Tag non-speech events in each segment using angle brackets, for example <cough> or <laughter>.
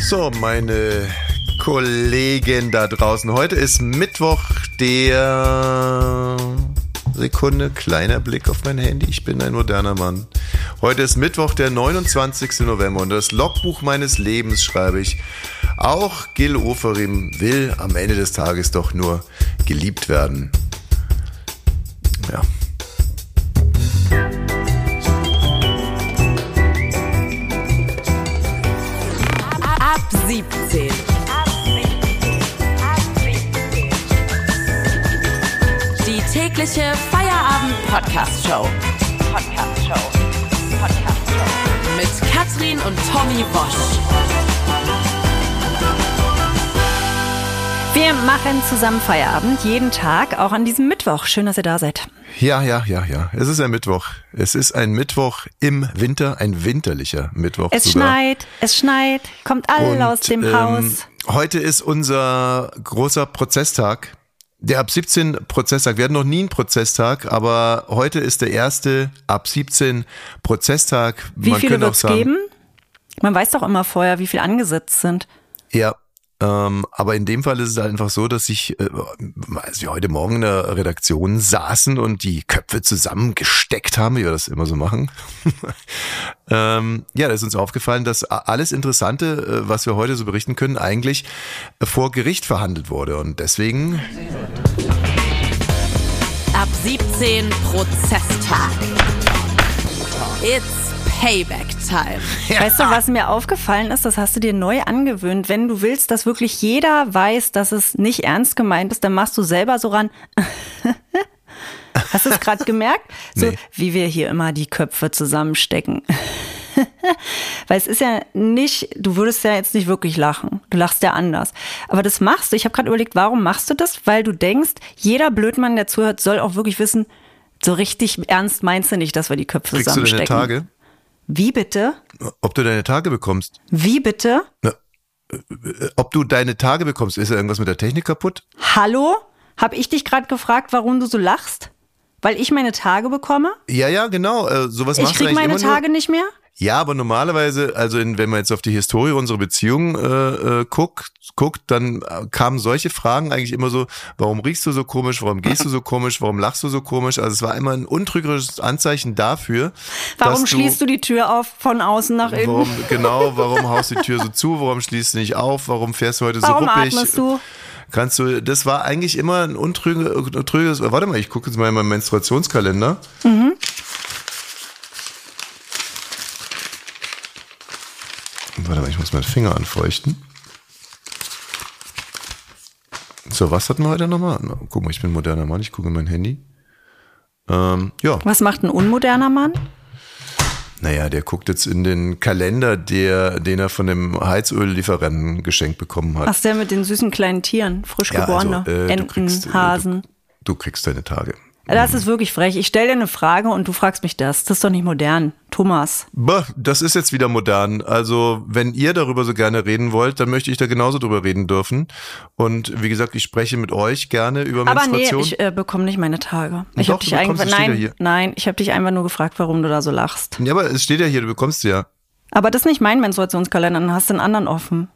So, meine Kollegen da draußen. Heute ist Mittwoch, der Sekunde, kleiner Blick auf mein Handy. Ich bin ein moderner Mann. Heute ist Mittwoch, der 29. November und das Logbuch meines Lebens schreibe ich. Auch Gil Oferim will am Ende des Tages doch nur geliebt werden. Ja. Tägliche Feierabend-Podcast-Show. Podcast-Show. Podcast-Show. Mit Katrin und Tommy Bosch. Wir machen zusammen Feierabend, jeden Tag, auch an diesem Mittwoch. Schön, dass ihr da seid. Ja, ja, ja, ja. Es ist ein Mittwoch. Es ist ein Mittwoch im Winter, ein winterlicher Mittwoch. Es sogar. schneit, es schneit, kommt all Und, aus dem ähm, Haus. Heute ist unser großer Prozesstag. Der ab 17 Prozesstag. Wir hatten noch nie einen Prozesstag, aber heute ist der erste ab 17 Prozesstag. Wie Man viele wird es geben? Man weiß doch immer vorher, wie viel angesetzt sind. Ja. Ähm, aber in dem Fall ist es einfach so, dass ich, äh, als wir heute Morgen in der Redaktion saßen und die Köpfe zusammengesteckt haben, wie wir das immer so machen, <laughs> ähm, ja, da ist uns aufgefallen, dass alles Interessante, äh, was wir heute so berichten können, eigentlich äh, vor Gericht verhandelt wurde. Und deswegen Ab 17 Prozesstag. It's Payback Time. <laughs> Weißt du, was mir aufgefallen ist, das hast du dir neu angewöhnt. Wenn du willst, dass wirklich jeder weiß, dass es nicht ernst gemeint ist, dann machst du selber so ran. <laughs> Hast du es gerade gemerkt? So Nee. wie wir hier immer die Köpfe zusammenstecken. <laughs> Weil es ist ja nicht, du würdest ja jetzt nicht wirklich lachen. Du lachst ja anders. Aber das machst du. Ich habe gerade überlegt, warum machst du das? Weil du denkst, jeder Blödmann, der zuhört, soll auch wirklich wissen, so richtig ernst meinst du nicht, dass wir die Köpfe kriegst du deine zusammenstecken. Tage, Wie bitte? ob du deine Tage bekommst. Wie bitte? Na, äh, ob du deine Tage bekommst, ist ja irgendwas mit der Technik kaputt? Hallo? Hab ich dich gerade gefragt, warum du so lachst? Weil ich meine Tage bekomme? Ja, ja, genau. Äh, sowas Ich machst krieg meine immer nur- Tage nicht mehr? Ja, aber normalerweise, also in, wenn man jetzt auf die Historie unserer Beziehung äh, äh, guckt, guckt, dann äh, kamen solche Fragen eigentlich immer so, warum riechst du so komisch, warum gehst du so komisch, warum lachst du so komisch? Also es war immer ein untrügerisches Anzeichen dafür, Warum schließt du die Tür auf von außen nach innen? Warum, genau, warum haust du die Tür so zu, warum schließt du nicht auf, warum fährst du heute so Warum ruppig? atmest du? Kannst du, das war eigentlich immer ein untrügiges, warte mal, ich gucke jetzt mal in meinen Menstruationskalender. Warte mal, ich muss meinen Finger anfeuchten. So, was hatten wir heute nochmal? Na, guck mal, ich bin ein moderner Mann, ich gucke in mein Handy. Ähm, ja, Was macht ein unmoderner Mann? naja, der guckt jetzt in den Kalender, der, den er von dem Heizöllieferanten geschenkt bekommen hat. Ach, der mit den süßen kleinen Tieren, frisch Ja, also, geborene. äh, du Enten, kriegst, äh, Hasen. Du kriegst deine Tage. Das ist wirklich frech. Ich stelle dir eine Frage und du fragst mich das. Das ist doch nicht modern. Thomas. Bah, das ist jetzt wieder modern. Also, wenn ihr darüber so gerne reden wollt, dann möchte ich da genauso drüber reden dürfen. Und wie gesagt, ich spreche mit euch gerne über Aber nee, Menstruation. ich äh, bekomme nicht meine Tage. Ich Doch, habe dich einfach steht ja nein, nein, ich habe dich einfach nur gefragt, warum du da so lachst. ja, aber es steht ja hier, du bekommst sie ja. Aber das ist nicht mein Menstruationskalender, dann hast du einen anderen offen.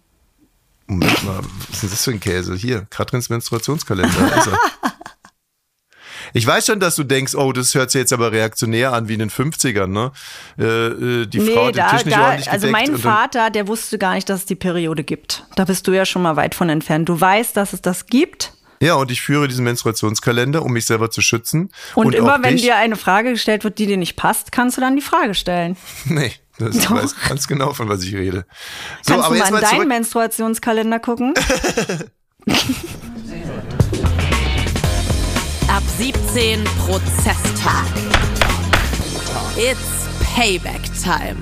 Moment mal, was ist denn das für ein Käse? Hier, Katrins Menstruationskalender. er. <laughs> Ich weiß schon, dass du denkst, oh, das hört sich jetzt aber reaktionär an wie in den 50ern, ne? Äh, äh, die Frau hat den Tisch nicht ordentlich also mein und Vater, der wusste gar nicht, dass es die Periode gibt. Da bist du ja schon mal weit von entfernt. Du weißt, dass es das gibt. Ja, und ich führe diesen Menstruationskalender, um mich selber zu schützen. Und, immer auch wenn dich. dir eine Frage gestellt wird, die dir nicht passt, kannst du dann die Frage stellen. <laughs> Nee, das Doch. weiß ganz genau, von was ich rede. So, Kannst du mal in mal deinen. Menstruationskalender gucken? <laughs> Ab 17 Prozesstag. It's Payback Time.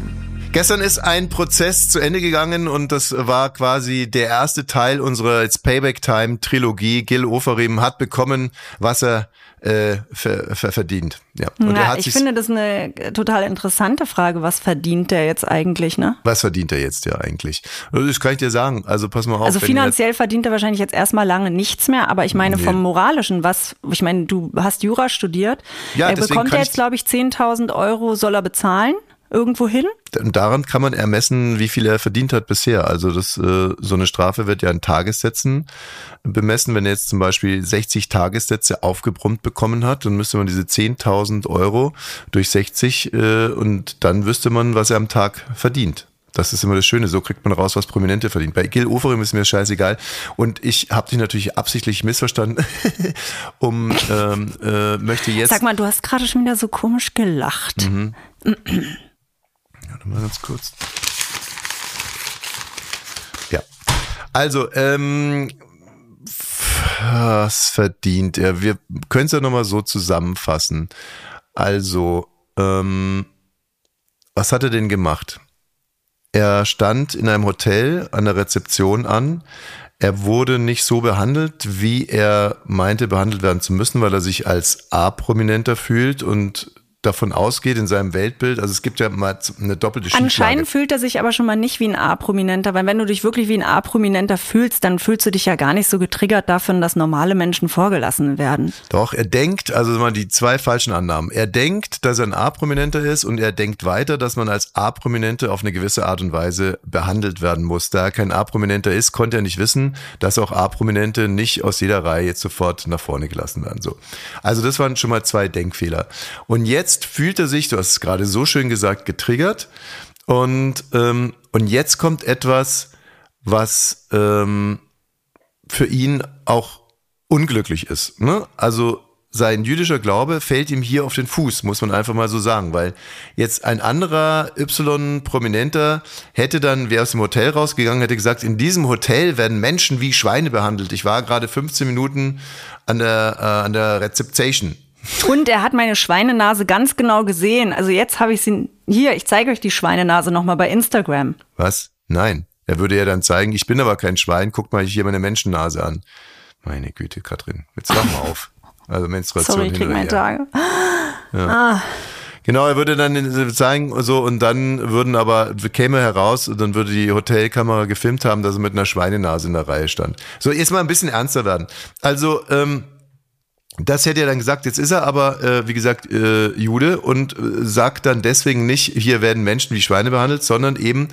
Gestern ist ein Prozess zu Ende gegangen und das war quasi der erste Teil unserer It's Payback Time Trilogie. Gil Oferim hat bekommen, was er äh, ver, ver, verdient. Ja. Und er Ja, hat ich finde das eine total interessante Frage. Was verdient der jetzt eigentlich, ne? was verdient er jetzt ja eigentlich? Das kann ich dir sagen. Also pass mal auf. Also finanziell verdient er wahrscheinlich jetzt erstmal lange nichts mehr, aber ich meine Nee. vom Moralischen, was, ich meine, du hast Jura studiert. Ja, er bekommt jetzt, glaube ich, 10.000 Euro soll er bezahlen. Irgendwo hin? Und daran kann man ermessen, wie viel er verdient hat bisher. Also das, äh, so eine Strafe wird ja in Tagessätzen bemessen. Wenn er jetzt zum Beispiel 60 Tagessätze aufgebrummt bekommen hat, dann müsste man diese 10.000 Euro durch 60 äh, und dann wüsste man, was er am Tag verdient. Das ist immer das Schöne, so kriegt man raus, was Prominente verdient. Bei Gil Oferim ist mir scheißegal. Und ich habe dich natürlich absichtlich missverstanden, <laughs> um ähm, äh, möchte jetzt. Sag mal, du hast gerade schon wieder so komisch gelacht. Mhm. <clears throat> Warte mal ganz kurz. Ja. Also, ähm, was verdient er? Wir können es ja nochmal so zusammenfassen. Also, ähm, was hat er denn gemacht? Er stand in einem Hotel an der Rezeption an. Er wurde nicht so behandelt, wie er meinte, behandelt werden zu müssen, weil er sich als A-Prominenter fühlt und davon ausgeht in seinem Weltbild. Also es gibt ja mal eine doppelte Schieflage. Anscheinend fühlt er sich aber schon mal nicht wie ein A-Prominenter, weil wenn du dich wirklich wie ein A-Prominenter fühlst, dann fühlst du dich ja gar nicht so getriggert davon, dass normale Menschen vorgelassen werden. Doch, er denkt, also mal die zwei falschen Annahmen. Er denkt, dass er ein A-Prominenter ist und er denkt weiter, dass man als A-Prominente auf eine gewisse Art und Weise behandelt werden muss. Da er kein A-Prominenter ist, konnte er nicht wissen, dass auch A-Prominente nicht aus jeder Reihe jetzt sofort nach vorne gelassen werden. So. Also das waren schon mal zwei Denkfehler. Und jetzt jetzt fühlt er sich, du hast es gerade so schön gesagt, getriggert. Und, ähm, und jetzt kommt etwas, was ähm, für ihn auch unglücklich ist. Ne? Also sein jüdischer Glaube fällt ihm hier auf den Fuß, muss man einfach mal so sagen, weil jetzt ein anderer Y-Prominenter hätte dann, wäre aus dem Hotel rausgegangen, hätte gesagt, in diesem Hotel werden Menschen wie Schweine behandelt. Ich war gerade 15 Minuten an der, äh, an der Rezeption und er hat meine Schweinenase ganz genau gesehen. Also jetzt habe ich sie. Hier, ich zeige euch die Schweinenase nochmal bei Instagram. Was? Nein. Er würde ja dann zeigen, ich bin aber kein Schwein, guck mal hier meine Menschennase an. Meine Güte, Katrin, jetzt wach mal auf. Also Menstruation. Sorry, ich krieg meine Tage. Ja. Ah. Genau, er würde dann zeigen so und dann würden aber käme heraus und dann würde die Hotelkamera gefilmt haben, dass er mit einer Schweinenase in der Reihe stand. So, jetzt mal ein bisschen ernster werden. Also ähm, das hätte er dann gesagt, jetzt ist er aber, äh, wie gesagt, äh, Jude und äh, sagt dann deswegen nicht, hier werden Menschen wie Schweine behandelt, sondern eben,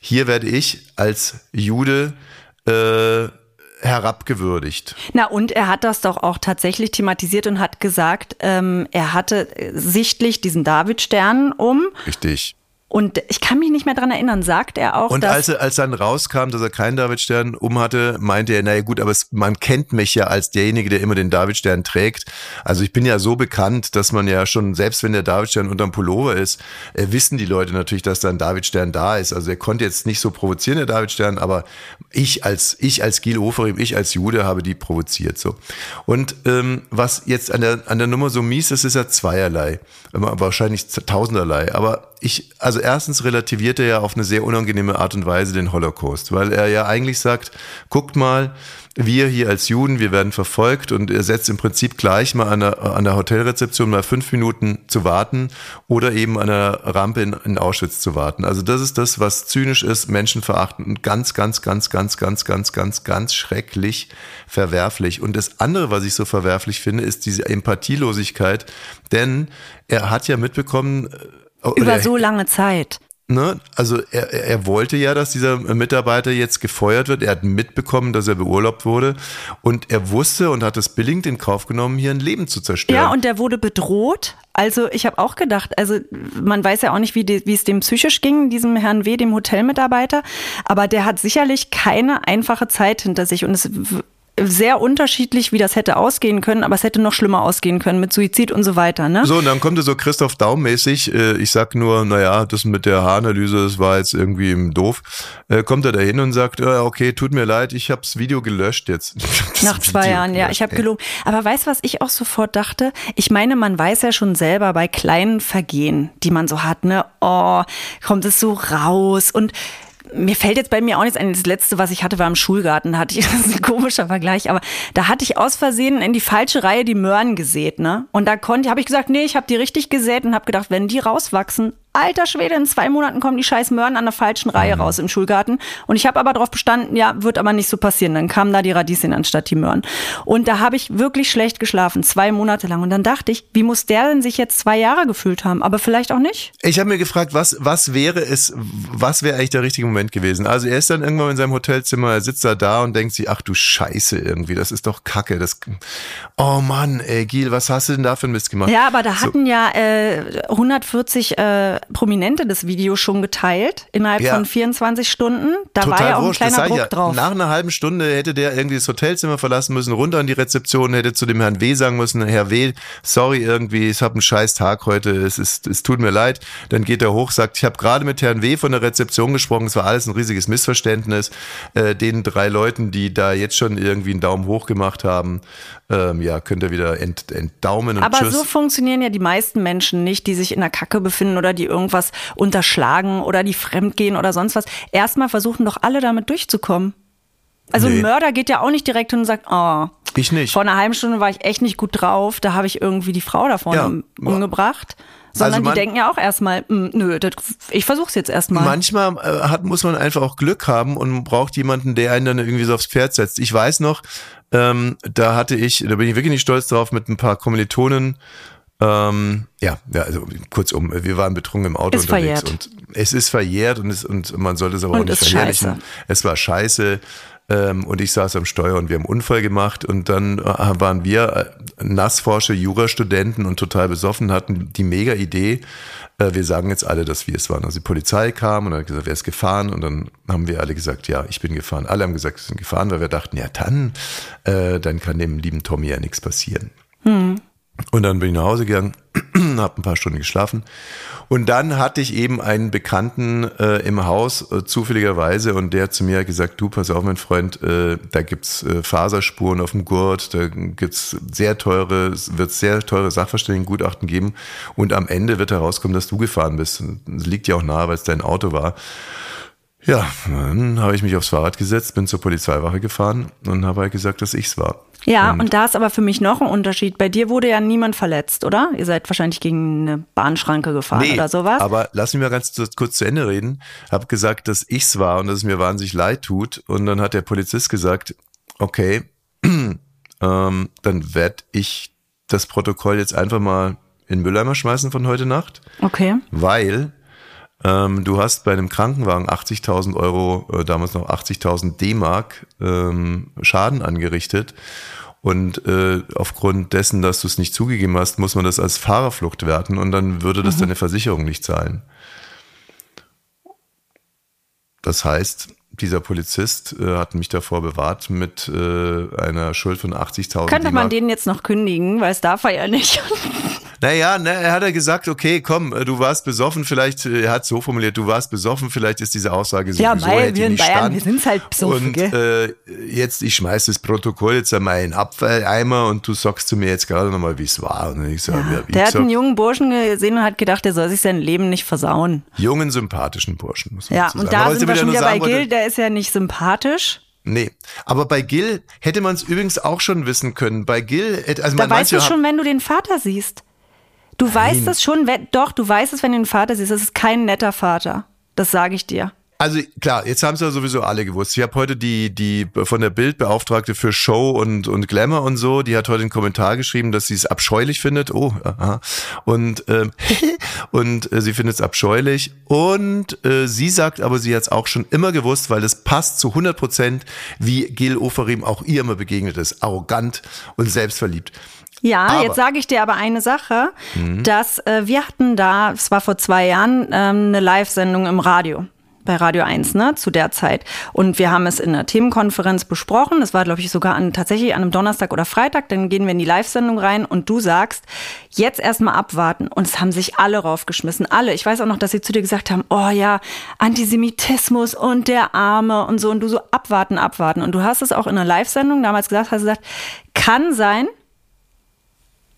hier werde ich als Jude äh, herabgewürdigt. Na und er hat das doch auch tatsächlich thematisiert und hat gesagt, ähm, er hatte sichtlich diesen Davidstern um. Richtig. Und ich kann mich nicht mehr dran erinnern, sagt er auch. Und als, er, als dann rauskam, dass er keinen Davidstern um hatte, meinte er, naja gut, aber es, man kennt mich ja als derjenige, der immer den Davidstern trägt. Also ich bin ja so bekannt, dass man ja schon, selbst wenn der Davidstern unterm Pullover ist, äh, wissen die Leute natürlich, dass da ein Davidstern da ist. Also er konnte jetzt nicht so provozieren, der Davidstern, aber ich als, ich als Gil Oferim, ich als Jude habe die provoziert so. Und ähm, was jetzt an der, an der Nummer so mies ist, ist ja zweierlei. Wahrscheinlich tausenderlei. Aber ich, also erstens relativiert er ja auf eine sehr unangenehme Art und Weise den Holocaust, weil er ja eigentlich sagt, guckt mal, wir hier als Juden, wir werden verfolgt und er setzt im Prinzip gleich mal an der, an der Hotelrezeption mal fünf Minuten zu warten oder eben an der Rampe in, in Auschwitz zu warten. Also das ist das, was zynisch ist, menschenverachtend und ganz, ganz, ganz, ganz, ganz, ganz, ganz, ganz schrecklich verwerflich. Und das andere, was ich so verwerflich finde, ist diese Empathielosigkeit, denn er hat ja mitbekommen, über so lange Zeit. Ne? Also er, er wollte ja, dass dieser Mitarbeiter jetzt gefeuert wird. Er hat mitbekommen, dass er beurlaubt wurde. Und er wusste und hat es billigend in Kauf genommen, hier ein Leben zu zerstören. Ja, und er wurde bedroht. Also ich habe auch gedacht, also man weiß ja auch nicht, wie, wie es dem psychisch ging, diesem Herrn W., dem Hotelmitarbeiter. Aber der hat sicherlich keine einfache Zeit hinter sich. Und es sehr unterschiedlich, wie das hätte ausgehen können, aber es hätte noch schlimmer ausgehen können mit Suizid und so weiter. Ne? So, und dann kommt er so Christoph Daum-mäßig, äh, ich sag nur, naja, das mit der Haaranalyse, das war jetzt irgendwie doof, äh, kommt er da hin und sagt, okay, tut mir leid, ich habe das Video gelöscht jetzt. <laughs> Nach zwei Video Jahren, ja, ich habe gelogen. Aber weißt du, was ich auch sofort dachte? Ich meine, man weiß ja schon selber bei kleinen Vergehen, die man so hat, ne, oh, kommt es so raus und mir fällt jetzt bei mir auch nichts ein. Das letzte, was ich hatte, war im Schulgarten. Hatte ich, <laughs> das ist ein komischer Vergleich, aber da hatte ich aus Versehen in die falsche Reihe die Möhren gesät, ne? Und da konnte, habe ich gesagt, nee, ich habe die richtig gesät und habe gedacht, wenn die rauswachsen, alter Schwede, in zwei Monaten kommen die scheiß Möhren an der falschen Reihe mhm. raus im Schulgarten. Und ich habe aber darauf bestanden, ja, wird aber nicht so passieren. Dann kamen da die Radieschen anstatt die Möhren. Und da habe ich wirklich schlecht geschlafen, zwei Monate lang. Und dann dachte ich, wie muss der denn sich jetzt zwei Jahre gefühlt haben? Aber vielleicht auch nicht. Ich habe mir gefragt, was, was wäre es, was wäre eigentlich der richtige Moment gewesen? Also er ist dann irgendwann in seinem Hotelzimmer, er sitzt da da und denkt sich, ach du Scheiße irgendwie, das ist doch Kacke. Das, oh Mann, ey, Gil, was hast du denn da für ein Mist gemacht? Ja, aber da so. hatten ja äh, 140 äh, Prominente das Video schon geteilt innerhalb ja. von 24 Stunden. Da Total war ja auch ein kleiner Druck ja. drauf. Nach einer halben Stunde hätte der irgendwie das Hotelzimmer verlassen müssen, runter an die Rezeption, hätte zu dem Herrn W. sagen müssen, Herr W., sorry irgendwie, ich habe einen scheiß Tag heute, es, ist, es tut mir leid. Dann geht er hoch, sagt, ich habe gerade mit Herrn W. von der Rezeption gesprochen, es war alles ein riesiges Missverständnis. Äh, den drei Leuten, die da jetzt schon irgendwie einen Daumen hoch gemacht haben, ähm, ja, könnt ihr wieder ent, entdaumen und Aber tschüss. so funktionieren ja die meisten Menschen nicht, die sich in der Kacke befinden oder die irgendwas unterschlagen oder die fremdgehen oder sonst was. Erstmal versuchen doch alle damit durchzukommen. Also nee. ein Mörder geht ja auch nicht direkt hin und sagt, oh, ich nicht. Vor einer halben Stunde war ich echt nicht gut drauf, da habe ich irgendwie die Frau da vorne ja. umgebracht. Sondern also man, die denken ja auch erstmal, hm, nö, das, ich versuch's jetzt erstmal. Manchmal äh, hat, muss man einfach auch Glück haben und braucht jemanden, der einen dann irgendwie so aufs Pferd setzt. Ich weiß noch, ähm, da hatte ich, da bin ich wirklich nicht stolz drauf, mit ein paar Kommilitonen ähm, ja, ja, also kurzum, wir waren betrunken im Auto ist unterwegs verjährt. und es ist verjährt und, es, und man sollte es aber und auch nicht verherrlichen. Scheiße. Es war scheiße. Ähm, und ich saß am Steuer und wir haben einen Unfall gemacht und dann äh, waren wir äh, Nassforscher, Jurastudenten und total besoffen, hatten die mega Idee, äh, wir sagen jetzt alle, dass wir es waren. Also die Polizei kam und hat gesagt, wer ist gefahren? Und dann haben wir alle gesagt, ja, ich bin gefahren. Alle haben gesagt, sie sind gefahren, weil wir dachten, ja dann, äh, dann kann dem lieben Tommy ja nichts passieren. Hm. Und dann bin ich nach Hause gegangen, <clears throat> habe ein paar Stunden geschlafen. Und dann hatte ich eben einen Bekannten äh, im Haus, äh, zufälligerweise, und der hat zu mir gesagt, du, pass auf, mein Freund, äh, da gibt's äh, Faserspuren auf dem Gurt, da gibt's sehr teure, wird sehr teure Sachverständigengutachten geben. Und am Ende wird herauskommen, dass du gefahren bist. Das liegt ja auch nahe, weil es dein Auto war. Ja, dann habe ich mich aufs Fahrrad gesetzt, bin zur Polizeiwache gefahren und habe halt gesagt, dass ich's war. Ja, und, und, da ist aber für mich noch ein Unterschied. Bei dir wurde ja niemand verletzt, oder? Ihr seid wahrscheinlich gegen eine Bahnschranke gefahren nee, oder sowas. Aber lass mich mal ganz kurz zu Ende reden. Hab gesagt, dass ich's war und dass es mir wahnsinnig leid tut. Und dann hat der Polizist gesagt, okay, <clears throat> ähm, dann werde ich das Protokoll jetzt einfach mal in Mülleimer schmeißen von heute Nacht. Okay. Weil ähm, du hast bei einem Krankenwagen 80.000 Euro, äh, damals noch 80.000 D-Mark ähm, Schaden angerichtet. Und äh, aufgrund dessen, dass du es nicht zugegeben hast, muss man das als Fahrerflucht werten und dann würde das mhm. deine Versicherung nicht zahlen. Das heißt, dieser Polizist äh, hat mich davor bewahrt mit äh, einer Schuld von 80.000. Könnte man den jetzt noch kündigen, weil es darf er ja nicht. <laughs> Naja, ne, er hat ja gesagt, okay, komm, äh, du warst besoffen, vielleicht, äh, er hat so formuliert, du warst besoffen, vielleicht ist diese Aussage ja, sowieso, weil wir in Bayern, stand. wir sind halt besoffen, Und gell? Äh, jetzt, ich schmeiß das Protokoll jetzt einmal in den Abfalleimer und du sagst zu mir jetzt gerade nochmal, wie es war. Und ich sag, ja, ja, der hat einen jungen Burschen gesehen und hat gedacht, der soll sich sein Leben nicht versauen. Jungen, sympathischen Burschen, muss man Ja, und da sind wir schon wieder bei Gil, der ist ja nicht sympathisch. Nee, aber bei Gil hätte man es übrigens auch schon wissen können. Bei Gil, also da weißt du schon, wenn du den Vater siehst. Du Nein. weißt es schon, doch, du weißt es, wenn du den Vater siehst. Das ist kein netter Vater. Das sage ich dir. Also klar, jetzt haben es ja sowieso alle gewusst. Ich habe heute die die von der Bildbeauftragte für Show und und Glamour und so, die hat heute einen Kommentar geschrieben, dass sie es abscheulich findet. Oh, aha. und ähm, <laughs> und äh, sie findet es abscheulich und äh, sie sagt, aber sie hat es auch schon immer gewusst, weil es passt zu 100 Prozent, wie Gil Oferim auch ihr immer begegnet ist, arrogant und selbstverliebt. Ja, aber. jetzt sage ich dir aber eine Sache, mhm. dass äh, wir hatten da, es war vor zwei Jahren, ähm, eine Live-Sendung im Radio bei Radio 1, ne, zu der Zeit. Und wir haben es in einer Themenkonferenz besprochen. Das war, glaube ich, sogar an, tatsächlich an einem Donnerstag oder Freitag. Dann gehen wir in die Live-Sendung rein und du sagst, jetzt erstmal abwarten. Und es haben sich alle raufgeschmissen. Alle. Ich weiß auch noch, dass sie zu dir gesagt haben, oh ja, Antisemitismus und der Arme und so. Und du so abwarten, abwarten. Und du hast es auch in einer Live-Sendung damals gesagt, hast gesagt, kann sein,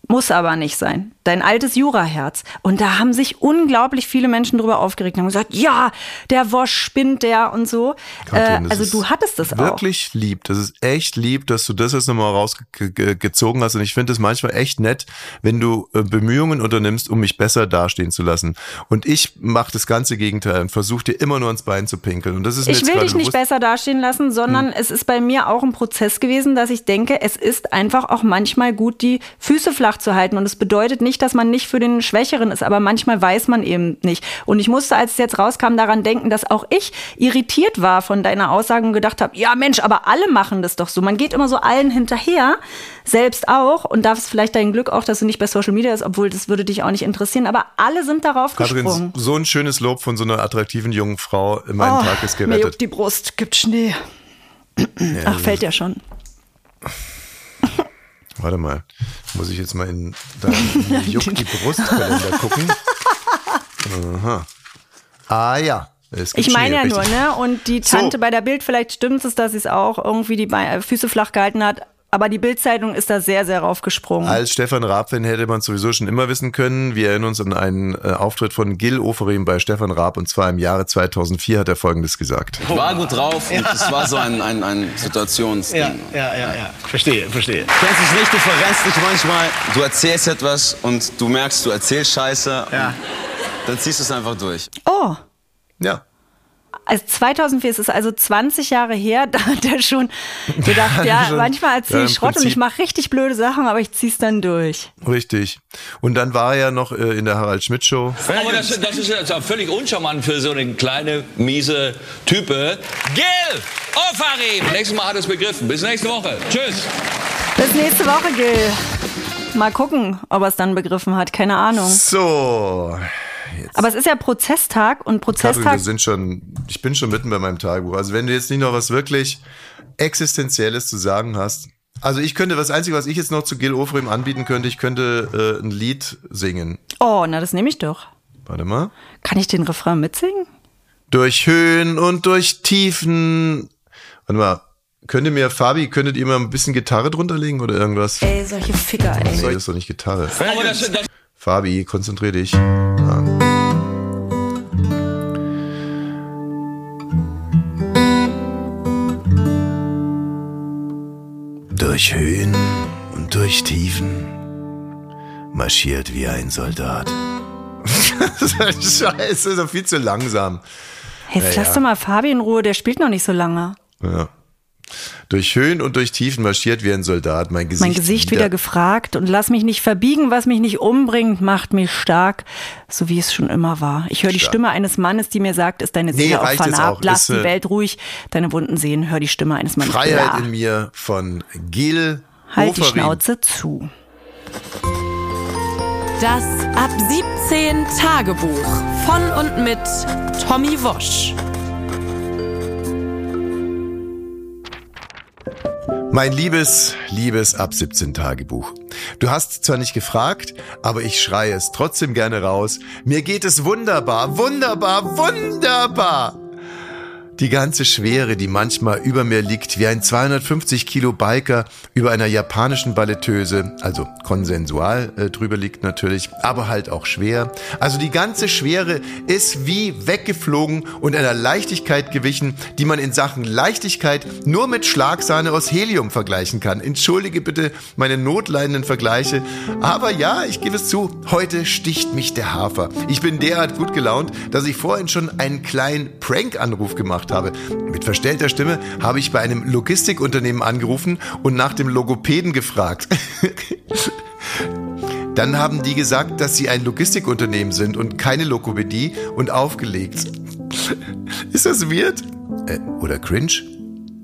Muss aber nicht sein. Dein altes Juraherz. Und da haben sich unglaublich viele Menschen drüber aufgeregt und haben gesagt, ja, der Wosch spinnt der und so. Katrin, äh, also du hattest das auch. Wirklich lieb. Das ist echt lieb, dass du das jetzt nochmal rausgezogen hast. Und ich finde es manchmal echt nett, wenn du äh, Bemühungen unternimmst, um mich besser dastehen zu lassen. Und ich mache das ganze Gegenteil und versuche dir immer nur ans Bein zu pinkeln. Und das ist mir Ich will dich nicht bewusst. besser dastehen lassen, sondern es ist bei mir auch ein Prozess gewesen, dass ich denke, es ist einfach auch manchmal gut, die Füße flach zu halten. Und es bedeutet nicht, dass man nicht für den Schwächeren ist, aber manchmal weiß man eben nicht. Und ich musste, als es jetzt rauskam, daran denken, dass auch ich irritiert war von deiner Aussage und gedacht habe, ja Mensch, aber alle machen das doch so. Man geht immer so allen hinterher, selbst auch. Und da ist vielleicht dein Glück auch, dass du nicht bei Social Media ist, obwohl das würde dich auch nicht interessieren. Aber alle sind darauf Katrin, gesprungen. so ein schönes Lob von so einer attraktiven jungen Frau. Mein Tag ist Oh, mir gerettet. juckt die Brust, gibt Schnee. Ach, fällt ja schon. Warte mal, muss ich jetzt mal in deinen <laughs> Juckt die Brustkalender gucken? Aha. Ah ja, Ich meine ja Schnee, nur, richtig. ne? Und die So. Tante bei der Bild, vielleicht stimmt es, dass sie es auch irgendwie die Füße flach gehalten hat. Aber die Bildzeitung ist da sehr, sehr raufgesprungen. Als Stefan Raab-Fan hätte man sowieso schon immer wissen können. Wir erinnern uns an einen äh, Auftritt von Gil Oferim bei Stefan Raab und zwar im Jahre 2004 hat er Folgendes gesagt. Ich war gut drauf und es war so ein, ein, ein Situationsding. Ja, ja, ja, ja. Verstehe, verstehe. Kennst dich nicht, du verrennst dich manchmal, du erzählst etwas und du merkst, du erzählst Scheiße. Ja. Dann ziehst du es einfach durch. oh, Ja, also 2004 ist es also 20 Jahre her, <laughs> da hat er schon gedacht, <laughs> ja, Schon. manchmal erzähle Ja, ich Schrott und Prinzip- ich mache richtig blöde Sachen, aber ich zieh's dann durch. richtig. Und dann war er ja noch äh, in der Harald Schmidt Show. Aber das, das ist jetzt auch völlig uncharmant für so eine kleine, miese Type. Gil Ofarim! Nächstes Mal hat er es begriffen. Bis nächste Woche. Tschüss. Bis nächste Woche, Gil. Mal gucken, ob er es dann begriffen hat. Keine Ahnung. So, Aber es ist ja Prozesstag und Katrin, Prozesstag wir sind schon, ich bin schon mitten bei meinem Tagebuch. Also wenn du jetzt nicht noch was wirklich Existenzielles zu sagen hast. Also ich könnte, das Einzige, was ich jetzt noch zu Gil Oferim anbieten könnte, ich könnte äh, ein Lied singen. Oh, na, das nehme ich doch. Warte mal. Kann ich den Refrain mitsingen? Durch Höhen und durch Tiefen. Warte mal. Könnt ihr mir, Fabi, könntet ihr mal ein bisschen Gitarre drunter legen oder irgendwas? Ey, solche Ficker, ey. Nee, das ist doch nicht Gitarre. Aber das, das, Fabi, konzentrier dich. Ja. Durch Höhen und durch Tiefen marschiert wie ein Soldat. <laughs> Scheiße, das ist doch viel zu langsam. Jetzt Ja, lass ja. doch mal Fabi in Ruhe, der spielt noch nicht so lange. Ja. Durch Höhen und durch Tiefen marschiert wie ein Soldat. Mein Gesicht, Mein Gesicht wieder gefragt und lass mich nicht verbiegen, was mich nicht umbringt, macht mich stark, so wie es schon immer war. Ich höre die. Stimme eines Mannes, die mir sagt, ist deine Nee, Seele auch reicht jetzt vernarbt, auch. lass Ist, die äh, Welt ruhig, deine Wunden sehen, hör die Stimme eines Mannes. Freiheit Bla. in mir von Gil Halt die Oferim. Schnauze zu. Das Ab 17 Tagebuch von und mit Tommy Wosch. Mein liebes, liebes Ab 17 Tagebuch. Du hast zwar nicht gefragt, aber ich schreie es trotzdem gerne raus. Mir geht es wunderbar, wunderbar, wunderbar. Die ganze Schwere, die manchmal über mir liegt, wie ein 250 Kilo Biker über einer japanischen Balletteuse, also konsensual äh, drüber liegt natürlich, aber halt auch schwer. Also die ganze Schwere ist wie weggeflogen und einer Leichtigkeit gewichen, die man in Sachen Leichtigkeit nur mit Schlagsahne aus Helium vergleichen kann. Entschuldige bitte meine notleidenden Vergleiche, aber ja, ich gebe es zu, heute sticht mich der Hafer. Ich bin derart gut gelaunt, dass ich vorhin schon einen kleinen Prank-Anruf gemacht habe. Mit verstellter Stimme habe ich bei einem Logistikunternehmen angerufen und nach dem Logopäden gefragt. <laughs> Dann haben die gesagt, dass sie ein Logistikunternehmen sind und keine Lokopädie und aufgelegt. <laughs> Ist das weird? Äh, oder cringe?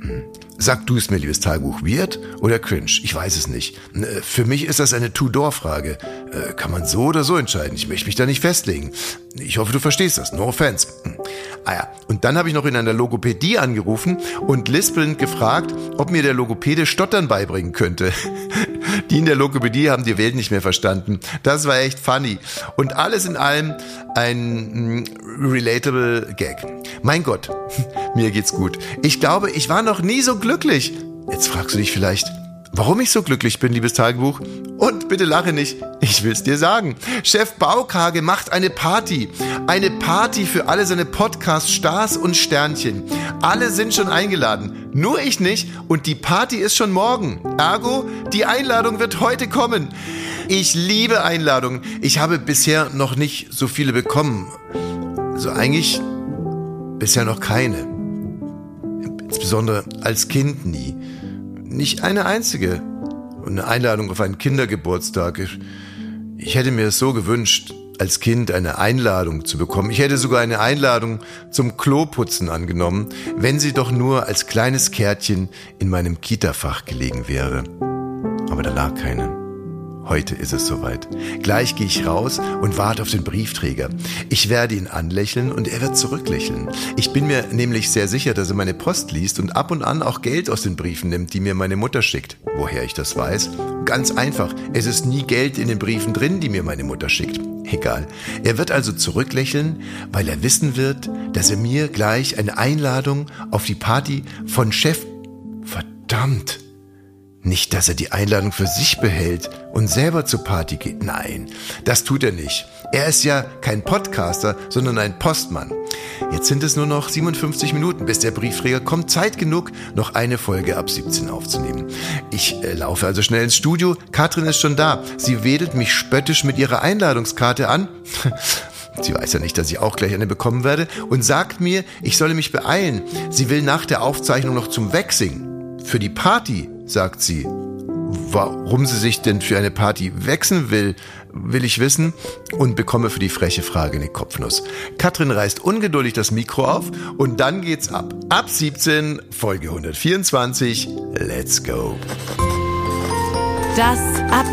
Hm. Sag du es mir, liebes Tagebuch, weird oder cringe? Ich weiß es nicht. Äh, Für mich ist das eine Two-Door-Frage. Äh, Kann man so oder so entscheiden. Ich möchte mich da nicht festlegen. Ich hoffe, du verstehst das. No offense. Hm. Ah ja, und dann habe ich noch in einer Logopädie angerufen und lispelnd gefragt, ob mir der Logopäde Stottern beibringen könnte. <laughs> Die in der Logopädie haben die Welt nicht mehr verstanden. Das war echt funny. Und alles in allem ein mm, relatable Gag. Mein Gott, <laughs> mir geht's gut. Ich glaube, ich war noch nie so glücklich. Jetzt fragst du dich vielleicht, Warum ich so glücklich bin, liebes Tagebuch? Und bitte lache nicht, ich will's dir sagen. Chef Baukage macht eine Party. Eine Party für alle seine Podcast-Stars und Sternchen. Alle sind schon eingeladen, nur ich nicht und die Party ist schon morgen. Ergo, die Einladung wird heute kommen. Ich liebe Einladungen. Ich habe bisher noch nicht so viele bekommen. Also eigentlich bisher noch keine. Insbesondere als Kind nie. Nicht eine einzige. Und eine Einladung auf einen Kindergeburtstag. Ich hätte mir es so gewünscht, als Kind eine Einladung zu bekommen. Ich hätte sogar eine Einladung zum Kloputzen angenommen, wenn sie doch nur als kleines Kärtchen in meinem Kitafach gelegen wäre. Aber da lag keine. Heute ist es soweit. Gleich gehe ich raus und warte auf den Briefträger. Ich werde ihn anlächeln und er wird zurücklächeln. Ich bin mir nämlich sehr sicher, dass er meine Post liest und ab und an auch Geld aus den Briefen nimmt, die mir meine Mutter schickt. Woher ich das weiß? Ganz einfach. Es ist nie Geld in den Briefen drin, die mir meine Mutter schickt. Egal. Er wird also zurücklächeln, weil er wissen wird, dass er mir gleich eine Einladung auf die Party von Chef Verdammt. Nicht, dass er die Einladung für sich behält und selber zur Party geht. Nein, das tut er nicht. Er ist ja kein Podcaster, sondern ein Postmann. Jetzt sind es nur noch 57 Minuten, bis der Briefträger kommt. Zeit genug, noch eine Folge ab 17 aufzunehmen. Ich äh, laufe also schnell ins Studio. Katrin ist schon da. Sie wedelt mich spöttisch mit ihrer Einladungskarte an. <laughs> Sie weiß ja nicht, dass ich auch gleich eine bekommen werde und sagt mir, ich solle mich beeilen. Sie will nach der Aufzeichnung noch zum Waxing. Für die Party sagt sie. Warum sie sich denn für eine Party wechseln will, will ich wissen und bekomme für die freche Frage eine Kopfnuss. Katrin reißt ungeduldig das Mikro auf und dann geht's ab. Ab 17, Folge 124. Let's go. Das Ab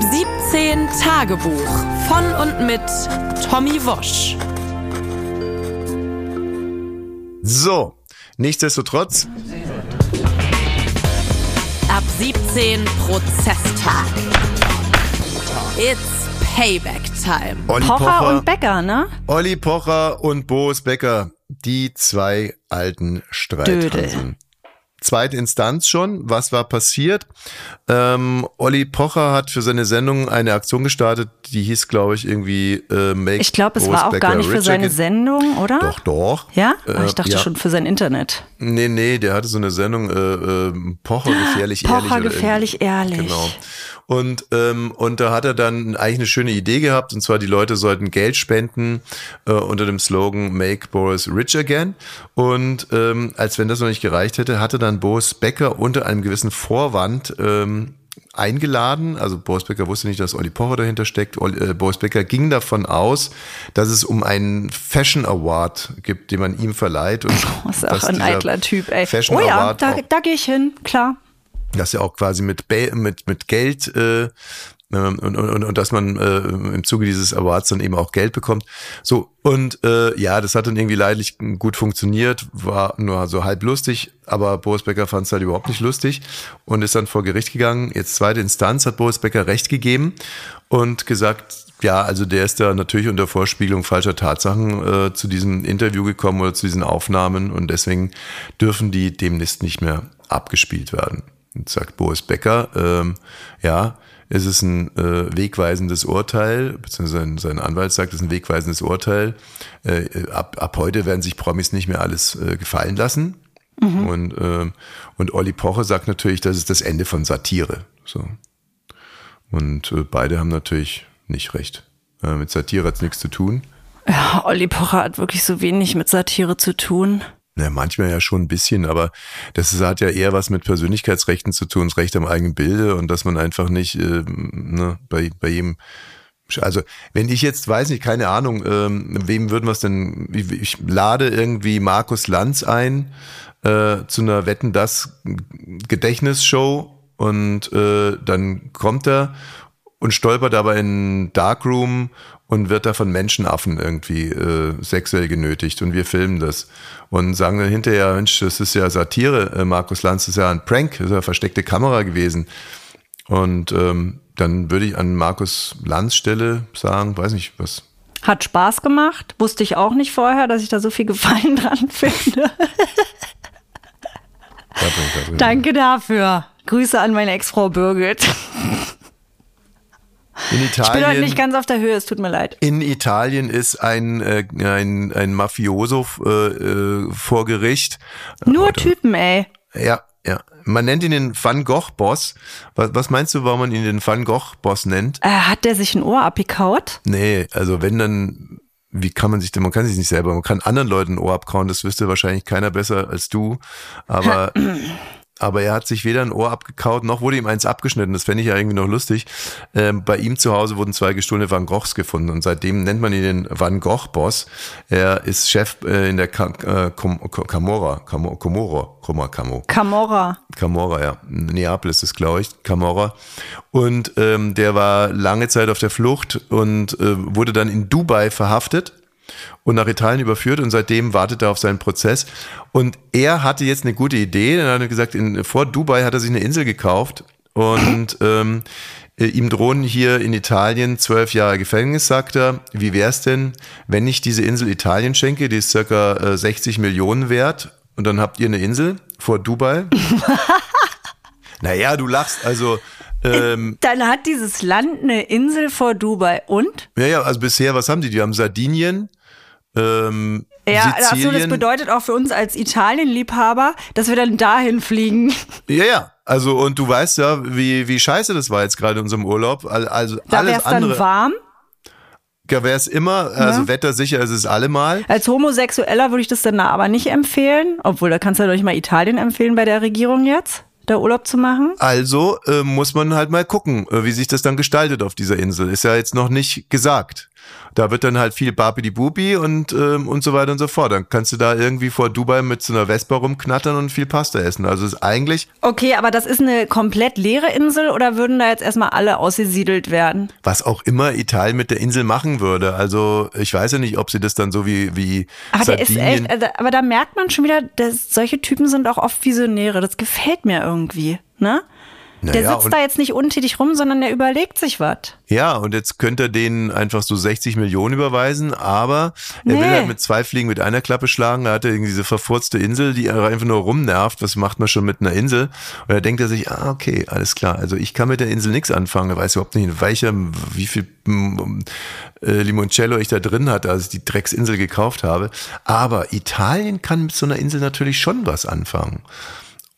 17 Tagebuch von und mit Tommy Wosch. So, nichtsdestotrotz Ab 17 Prozesstag. It's Payback Time. Olli Pocher und Becker, ne? Olli Pocher und Boris Becker, die zwei alten Streithasen. Zweite Instanz schon. Was war passiert? Ähm, Olli Pocher hat für seine Sendung eine Aktion gestartet, die hieß, glaube ich, irgendwie äh, Make Ich glaube, es war auch gar nicht für seine Again. Sendung, oder? Doch, doch. Ja? Äh, Ah, ich dachte ja. schon für sein Internet. Nee, nee, der hatte so eine Sendung, äh, äh, Pocher gefährlich Pocher ehrlich. oder gefährlich ehrlich. Genau. Und, ähm, und da hat er dann eigentlich eine schöne Idee gehabt, und zwar die Leute sollten Geld spenden äh, unter dem Slogan Make Boris Rich Again. Und ähm, als wenn das noch nicht gereicht hätte, hatte dann Boris Becker unter einem gewissen Vorwand ähm, eingeladen. Also Boris Becker wusste nicht, dass Olli Pocher dahinter steckt. Äh, Boris Becker ging davon aus, dass es um einen Fashion Award gibt, den man ihm verleiht. Und <laughs> Das ist auch ein eitler Typ, ey. Fashion oh ja, Award da, da gehe ich hin, klar. Dass er auch quasi mit, mit, mit Geld äh, ähm, und, und, und dass man äh, im Zuge dieses Awards dann eben auch Geld bekommt. So, und äh, ja, das hat dann irgendwie leidlich gut funktioniert, war nur so halb lustig, aber Boris Becker fand es halt überhaupt nicht lustig und ist dann vor Gericht gegangen. Jetzt zweite Instanz hat Boris Becker Recht gegeben und gesagt, ja, also der ist da natürlich unter Vorspiegelung falscher Tatsachen äh, zu diesem Interview gekommen oder zu diesen Aufnahmen und deswegen dürfen die demnächst nicht mehr abgespielt werden. Jetzt sagt Boris Becker, ähm, ja, es ist ein äh, wegweisendes Urteil, beziehungsweise sein, sein Anwalt sagt, es ist ein wegweisendes Urteil. Äh, ab, ab heute werden sich Promis nicht mehr alles äh, gefallen lassen. Und, ähm, und Olli Pocher sagt natürlich, das ist das Ende von Satire. So. Und äh, beide haben natürlich nicht recht. Äh, mit Satire hat's nichts zu tun. Ja, Olli Pocher hat wirklich so wenig mit Satire zu tun. Ja, manchmal ja schon ein bisschen, aber das hat ja eher was mit Persönlichkeitsrechten zu tun, das Recht am eigenen Bilde und dass man einfach nicht äh, ne, bei, bei jedem also wenn ich jetzt weiß nicht, keine Ahnung, ähm, wem würden wir es denn, ich, ich lade irgendwie Markus Lanz ein äh, zu einer Wetten das Gedächtnisshow und äh, dann kommt er und stolpert aber in Darkroom und wird da von Menschenaffen irgendwie äh, sexuell genötigt und wir filmen das und sagen dann hinterher, Mensch, das ist ja Satire, äh, Markus Lanz das ist ja ein Prank, das ist ja versteckte Kamera gewesen und ähm, dann würde ich an Markus Lanz Stelle sagen, weiß nicht, was. Hat Spaß gemacht. Wusste ich auch nicht vorher, dass ich da so viel Gefallen <laughs> dran finde. <laughs> Danke dafür. Grüße an meine Ex-Frau Birgit. <laughs> In Ich bin heute Italien, nicht ganz auf der Höhe, es tut mir leid. in Italien ist ein, äh, ein, ein Mafioso äh, äh, vor Gericht. Nur Typen, ey. Ja, ja. Man nennt ihn den Van Gogh-Boss. Was, was meinst du, warum man ihn den Van Gogh-Boss nennt? Äh, hat der sich ein Ohr abgekaut? Nee, also wenn dann, wie kann man sich denn, man kann sich nicht selber, man kann anderen Leuten ein Ohr abkauen, das wüsste wahrscheinlich keiner besser als du. Aber, <clears throat> aber er hat sich weder ein Ohr abgekaut, noch wurde ihm eins abgeschnitten. Das fände ich ja irgendwie noch lustig. Ähm, bei ihm zu Hause wurden zwei gestohlene Van Goghs gefunden und seitdem nennt man ihn den Van Gogh-Boss. Er ist Chef äh, in der Ka äh, Com Camorra, Camo- Comoro, Camo, Camo. Camorra. Camorra, ja. Neapel ist es, glaube ich, Camorra. Und ähm, der war lange Zeit auf der Flucht und äh, wurde dann in Dubai verhaftet und nach Italien überführt und seitdem wartet er auf seinen Prozess. Und er hatte jetzt eine gute Idee. Dann hat er gesagt, in, vor Dubai hat er sich eine Insel gekauft und <clears throat> ähm, äh, ihm drohen hier in Italien zwölf Jahre Gefängnis, sagt er. Wie wär's denn, wenn ich diese Insel Italien schenke? Die ist circa äh, 60 Millionen wert und dann habt ihr eine Insel vor Dubai. <laughs> naja, du lachst, also ähm, <laughs> Dann hat dieses Land eine Insel vor Dubai und? ja, ja, also bisher, was haben die? Die haben Sardinien, ähm, Ja, achso, das Sizilien. bedeutet auch für uns als Italien-Liebhaber, dass wir dann dahin fliegen. Ja, ja. Also, und du weißt ja, wie, wie scheiße das war jetzt gerade in unserem Urlaub. Al- Also, Da alles wär's dann warm. Ja, wäre es immer, also wettersicher ist es allemal. Als Homosexueller würde ich das dann aber nicht empfehlen. Obwohl, da kannst du ja doch nicht mal Italien empfehlen bei der Regierung jetzt, da Urlaub zu machen. Also äh, muss man halt mal gucken, äh, wie sich das dann gestaltet auf dieser Insel. Ist ja jetzt noch nicht gesagt. Da wird dann halt viel Babidi-Bubi und, ähm, und so weiter und so fort. Dann kannst du da irgendwie vor Dubai mit so einer Vespa rumknattern und viel Pasta essen. Also ist eigentlich, Okay, aber das ist eine komplett leere Insel oder würden da jetzt erstmal alle ausgesiedelt werden? was auch immer Italien mit der Insel machen würde. Also ich weiß ja nicht, ob sie das dann so wie, wie Aber Sardinien... echt, also, aber da merkt man schon wieder, dass solche Typen sind auch oft Visionäre. Das gefällt mir irgendwie, ne? Der Naja, sitzt da jetzt nicht untätig rum, sondern der überlegt sich was. Ja, und jetzt könnte er denen einfach so 60 Millionen überweisen, aber er Nee. will halt mit zwei Fliegen mit einer Klappe schlagen. Er hat ja irgendwie diese verfurzte Insel, die einfach nur rumnervt. Was macht man schon mit einer Insel? Und da denkt er sich, ah, okay, alles klar. Also ich kann mit der Insel nichts anfangen. Er weiß überhaupt nicht, in welcher, wie viel mm, äh, Limoncello ich da drin hatte, als ich die Drecksinsel gekauft habe. Aber Italien kann mit so einer Insel natürlich schon was anfangen.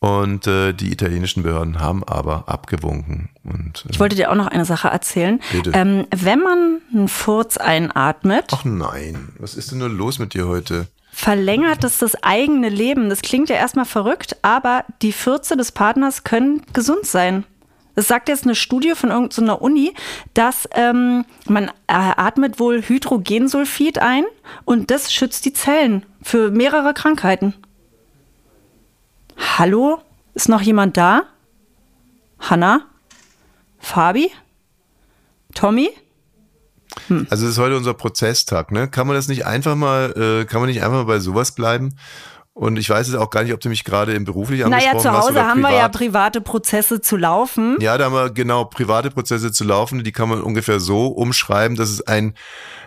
Und äh, die italienischen Behörden haben aber abgewunken. Und, äh, Ich wollte dir auch noch eine Sache erzählen. Bitte. Ähm, wenn man einen Furz einatmet, ach nein, was ist denn nur los mit dir heute? verlängert es das eigene Leben. Das klingt ja erstmal verrückt, aber die Fürze des Partners können gesund sein. Das sagt jetzt eine Studie von irgendeiner Uni, dass ähm, man äh, atmet wohl Hydrogensulfid ein und das schützt die Zellen für mehrere Krankheiten. Hallo? Ist noch jemand da? Hanna? Fabi? Tommy? Also es ist heute unser Prozesstag, ne? Kann man das nicht einfach mal, äh, kann man nicht einfach mal bei sowas bleiben? Und ich weiß jetzt auch gar nicht, ob du mich gerade im beruflich angesprochen Naja, zu hast Hause oder haben privat. wir ja private Prozesse zu laufen. Ja, da haben wir genau private Prozesse zu laufen, die kann man ungefähr so umschreiben, dass es ein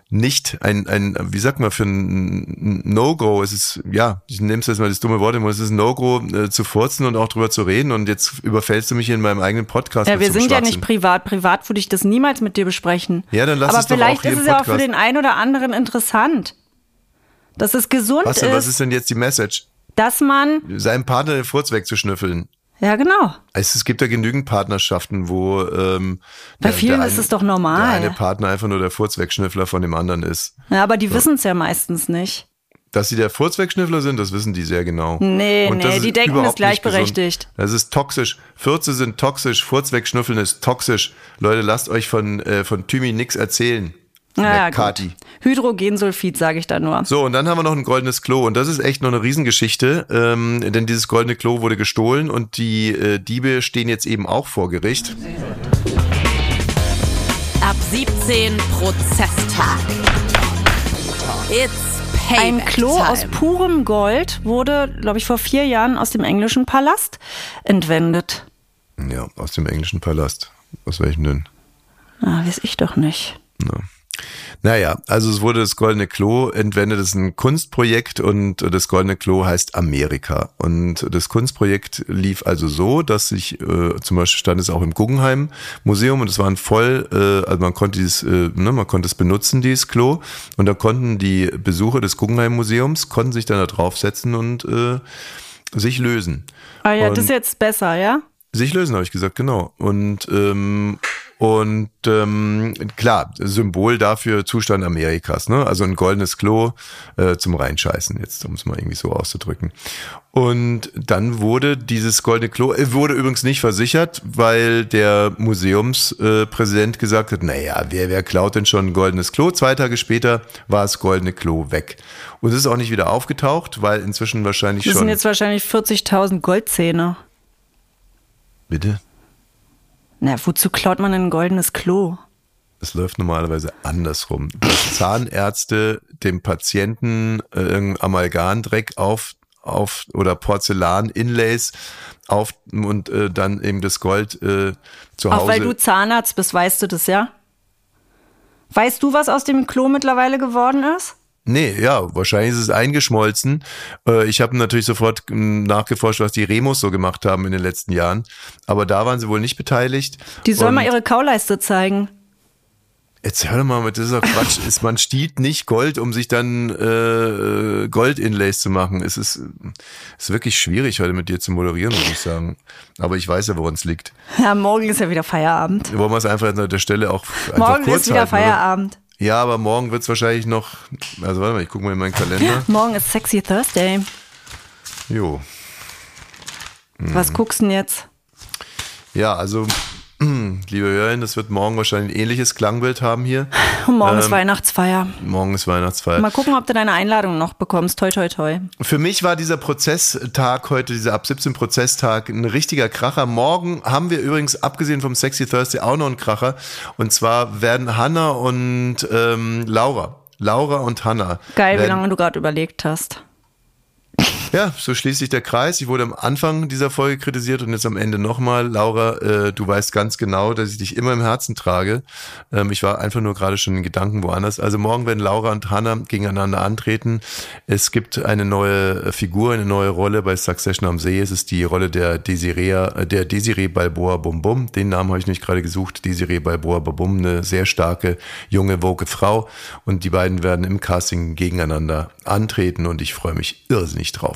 nicht ein, ein, wie sagt man, für ein No-Go, es ist, ja, ich nehme es jetzt mal das dumme Wort, es ist ein No-Go, äh, zu furzen und auch drüber zu reden und jetzt überfällst du mich in meinem eigenen Podcast. Ja, wir sind ja nicht privat. Privat würde ich das niemals mit dir besprechen. Ja, dann lass Aber es doch vielleicht auch ist es ja auch für den einen oder anderen interessant, dass es gesund Was denn, ist, was ist denn jetzt die Message? dass man, Seinem Partner den Furz wegzuschnüffeln. Ja genau, Es, es gibt ja genügend Partnerschaften, wo ähm, Bei vielen ist es doch normal. Der eine Partner einfach nur der Furzwegschnüffler von dem anderen ist. ja, aber die wissen es ja meistens nicht. Dass sie der Furzwegschnüffler sind, das wissen die sehr genau. Nee, Und nee, die denken, gesund. gleichberechtigt. Das ist toxisch. Fürze sind toxisch, Furzwegschnüffeln ist toxisch. Leute, lasst euch von, äh, von Thymi nix erzählen. Naja, Kati. gut. Hydrogensulfid, sage ich da nur. So, und dann haben wir noch ein goldenes Klo. Und das ist echt noch eine Riesengeschichte, ähm, denn dieses goldene Klo wurde gestohlen und die äh, Diebe stehen jetzt eben auch vor Gericht. Ab 17 Prozesstag. It's Ein Klo time. aus purem Gold wurde, glaube ich, vor vier Jahren aus dem englischen Palast entwendet. Ja, aus dem englischen Palast. Aus welchem denn? Ah, weiß ich doch nicht. Ja. Naja, also es wurde das Goldene Klo entwendet, das ist ein Kunstprojekt und das Goldene Klo heißt Amerika. Und das Kunstprojekt lief also so, dass sich, äh, zum Beispiel stand es auch im Guggenheim Museum und es waren voll, äh, also man konnte dieses, äh, ne, man konnte es benutzen, dieses Klo. Und da konnten die Besucher des Guggenheim Museums, konnten sich dann da draufsetzen und äh, sich lösen. Ah ja, Und- das ist jetzt besser, ja? Sich lösen, habe ich gesagt, genau. Und ähm, und ähm, klar, Symbol dafür Zustand Amerikas, ne? Also ein goldenes Klo äh, zum Reinscheißen, jetzt um es mal irgendwie so auszudrücken. Und dann wurde dieses goldene Klo, äh, wurde übrigens nicht versichert, weil der Museumspräsident äh, gesagt hat, naja, wer, wer klaut denn schon ein goldenes Klo? Zwei Tage später war das goldene Klo weg. Und es ist auch nicht wieder aufgetaucht, weil inzwischen wahrscheinlich Das schon. sind jetzt wahrscheinlich 40.000 Goldzähne. Bitte? Na, wozu klaut man ein goldenes Klo? Es läuft normalerweise andersrum. Dass Zahnärzte dem Patienten äh, irgendein Amalgamdreck auf, auf oder Porzellan-Inlays auf und äh, dann eben das Gold äh, zu Auch Hause. weil du Zahnarzt bist, weißt du das, ja? Weißt du, was aus dem Klo mittlerweile geworden ist? Nee, ja, wahrscheinlich ist es eingeschmolzen. Äh, Ich habe natürlich sofort ähm, nachgeforscht, was die Remus so gemacht haben in den letzten Jahren. Aber da waren sie wohl nicht beteiligt. Die soll Und mal ihre Kauleiste zeigen. Jetzt hör doch mal mit dieser Quatsch. <laughs> ist, man stiehlt nicht Gold, um sich dann äh, Gold-Inlays zu machen. Es ist, ist wirklich schwierig, heute mit dir zu moderieren, muss ich sagen. Aber ich weiß ja, woran es liegt. Ja, morgen ist ja wieder Feierabend. Wollen wir es einfach an der Stelle auch einfach Morgen kurz ist wieder halten, oder? Ja, aber morgen wird es wahrscheinlich noch. Also warte mal, ich gucke mal in meinen Kalender. <laughs> Morgen ist Sexy Thursday. Jo. Mhm. Was guckst du denn jetzt? Ja, also, liebe Hörerinnen, das wird morgen wahrscheinlich ein ähnliches Klangbild haben hier. <laughs> Morgen ist Ähm, Weihnachtsfeier. Morgen ist Weihnachtsfeier. Mal gucken, ob du deine Einladung noch bekommst. Toi, toi, toi. Für mich war dieser Prozesstag heute, dieser ab 17 Prozesstag, ein richtiger Kracher. Morgen haben wir übrigens, abgesehen vom Sexy Thursday, auch noch einen Kracher. Und zwar werden Hanna und ähm, Laura, Laura und Hanna. Geil, wie werden, lange du gerade überlegt hast. Ja, so schließt sich der Kreis. Ich wurde am Anfang dieser Folge kritisiert und jetzt am Ende nochmal. Laura, äh, du weißt ganz genau, dass ich dich immer im Herzen trage. Ähm, ich war einfach nur gerade schon in Gedanken woanders. Also morgen werden Laura und Hannah gegeneinander antreten. Es gibt eine neue Figur, eine neue Rolle bei Succession am See. Es ist die Rolle der Desirea, äh, der Desiree Balboa Bum Bum. Den Namen habe ich nicht gerade gesucht. Desiree Balboa Bum Bum, eine sehr starke, junge, woke Frau. Und die beiden werden im Casting gegeneinander antreten und ich freue mich irrsinnig drauf.